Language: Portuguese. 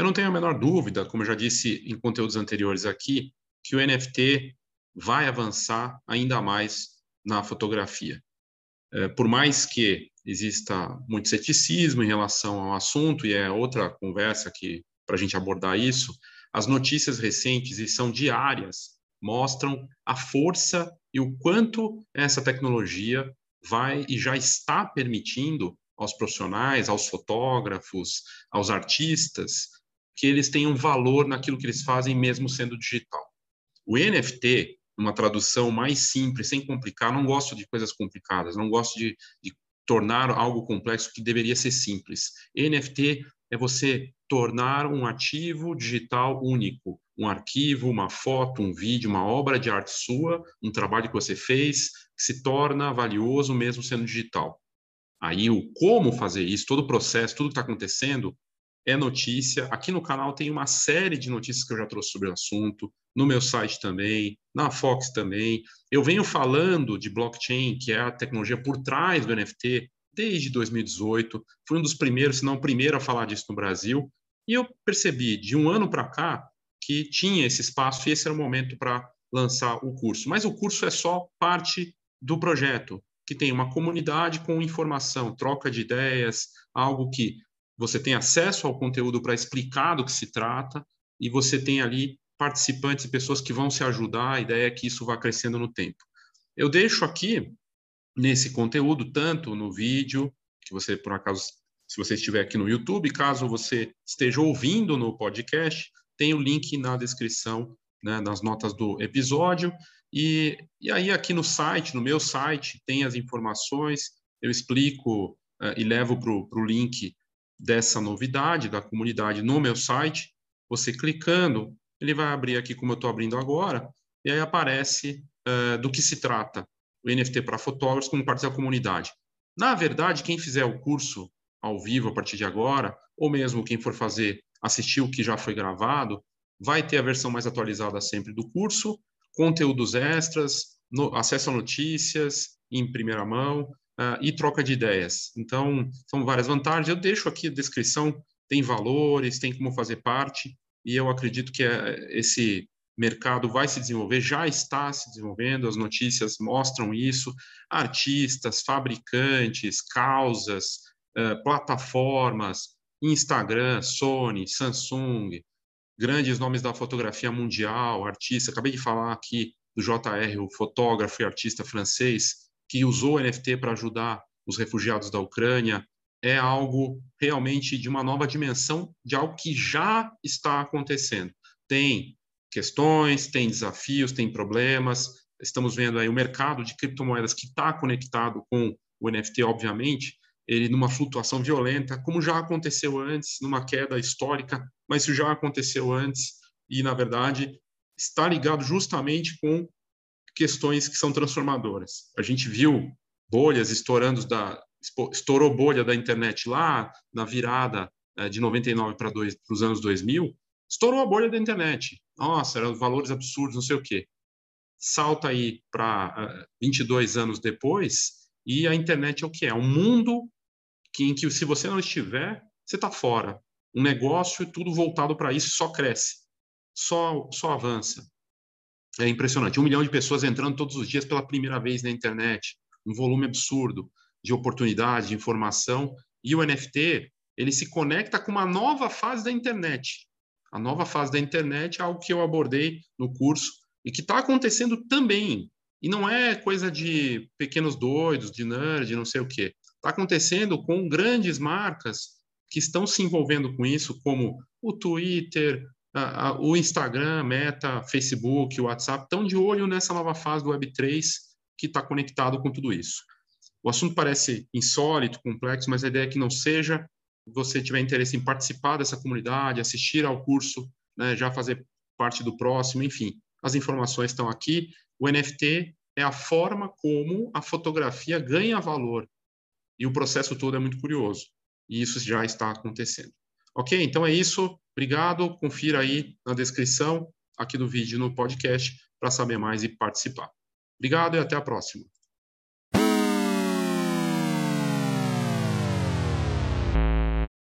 Eu não tenho a menor dúvida, como eu já disse em conteúdos anteriores aqui, que o NFT vai avançar ainda mais na fotografia. É, por mais que exista muito ceticismo em relação ao assunto, e é outra conversa que para a gente abordar isso, as notícias recentes, e são diárias, mostram a força e o quanto essa tecnologia vai e já está permitindo aos profissionais, aos fotógrafos, aos artistas, que eles tenham valor naquilo que eles fazem, mesmo sendo digital. O NFT, uma tradução mais simples, sem complicar, não gosto de coisas complicadas, não gosto de, de tornar algo complexo que deveria ser simples. NFT é você tornar um ativo digital único, um arquivo, uma foto, um vídeo, uma obra de arte sua, um trabalho que você fez, que se torna valioso mesmo sendo digital. Aí o como fazer isso, todo o processo, tudo que está acontecendo, é notícia. Aqui no canal tem uma série de notícias que eu já trouxe sobre o assunto, no meu site também, na Fox também. Eu venho falando de blockchain, que é a tecnologia por trás do NFT, desde 2018. Fui um dos primeiros, se não o primeiro, a falar disso no Brasil. E eu percebi, de um ano para cá, que tinha esse espaço e esse era o momento para lançar o curso. Mas o curso é só parte do projeto, que tem uma comunidade com informação, troca de ideias, algo que você tem acesso ao conteúdo para explicar do que se trata e você tem ali participantes e pessoas que vão se ajudar. A ideia é que isso vá crescendo no tempo. Eu deixo aqui nesse conteúdo, tanto no vídeo, que você, por acaso, se você estiver aqui no YouTube, caso você esteja ouvindo no podcast, tem o link na descrição, né, nas notas do episódio. E, e aí, aqui no site, no meu site, tem as informações, eu explico uh, e levo para o link dessa novidade da comunidade no meu site, você clicando, ele vai abrir aqui como eu estou abrindo agora, e aí aparece uh, do que se trata o NFT para fotógrafos como parte da comunidade. Na verdade, quem fizer o curso ao vivo a partir de agora, ou mesmo quem for fazer, assistir o que já foi gravado, vai ter a versão mais atualizada sempre do curso, conteúdos extras, no, acesso a notícias em primeira mão, uh, e troca de ideias. Então, são várias vantagens. Eu deixo aqui a descrição, tem valores, tem como fazer parte, e eu acredito que é, esse mercado vai se desenvolver, já está se desenvolvendo, as notícias mostram isso, artistas, fabricantes, causas, uh, plataformas, Instagram, Sony, Samsung, grandes nomes da fotografia mundial, artista, acabei de falar aqui do JR, o fotógrafo e artista francês, que usou o NFT para ajudar os refugiados da Ucrânia, é algo realmente de uma nova dimensão de algo que já está acontecendo. Tem questões, tem desafios, tem problemas. Estamos vendo aí o mercado de criptomoedas que está conectado com o NFT, obviamente, ele numa flutuação violenta, como já aconteceu antes, numa queda histórica, mas isso já aconteceu antes e, na verdade, está ligado justamente com questões que são transformadoras. A gente viu bolhas estourando da estourou bolha da internet lá na virada eh, de 99 para os anos 2000, estourou a bolha da internet. Nossa, eram valores absurdos, não sei o quê. Salta aí para 22 eh, anos depois e a internet é o que é? Um mundo que, em que se você não estiver, você está fora. Um negócio tudo voltado para isso só cresce, só, só avança. É impressionante. Um milhão de pessoas entrando todos os dias pela primeira vez na internet, um volume absurdo de oportunidade, de informação. E o NFT, ele se conecta com uma nova fase da internet. A nova fase da internet é algo que eu abordei no curso e que está acontecendo também. E não é coisa de pequenos doidos, de nerd, não sei o quê. Está acontecendo com grandes marcas que estão se envolvendo com isso, como o Twitter, o Instagram, Meta, Facebook, WhatsApp estão de olho nessa nova fase do Web3 que está conectado com tudo isso. O assunto parece insólito, complexo, mas a ideia é que não seja. Se você tiver interesse em participar dessa comunidade, assistir ao curso, né, já fazer parte do próximo, enfim, as informações estão aqui. O NFT é a forma como a fotografia ganha valor. E o processo todo é muito curioso. E isso já está acontecendo. Ok? Então é isso. Obrigado. Confira aí na descrição aqui do vídeo no podcast para saber mais e participar. Obrigado e até a próxima.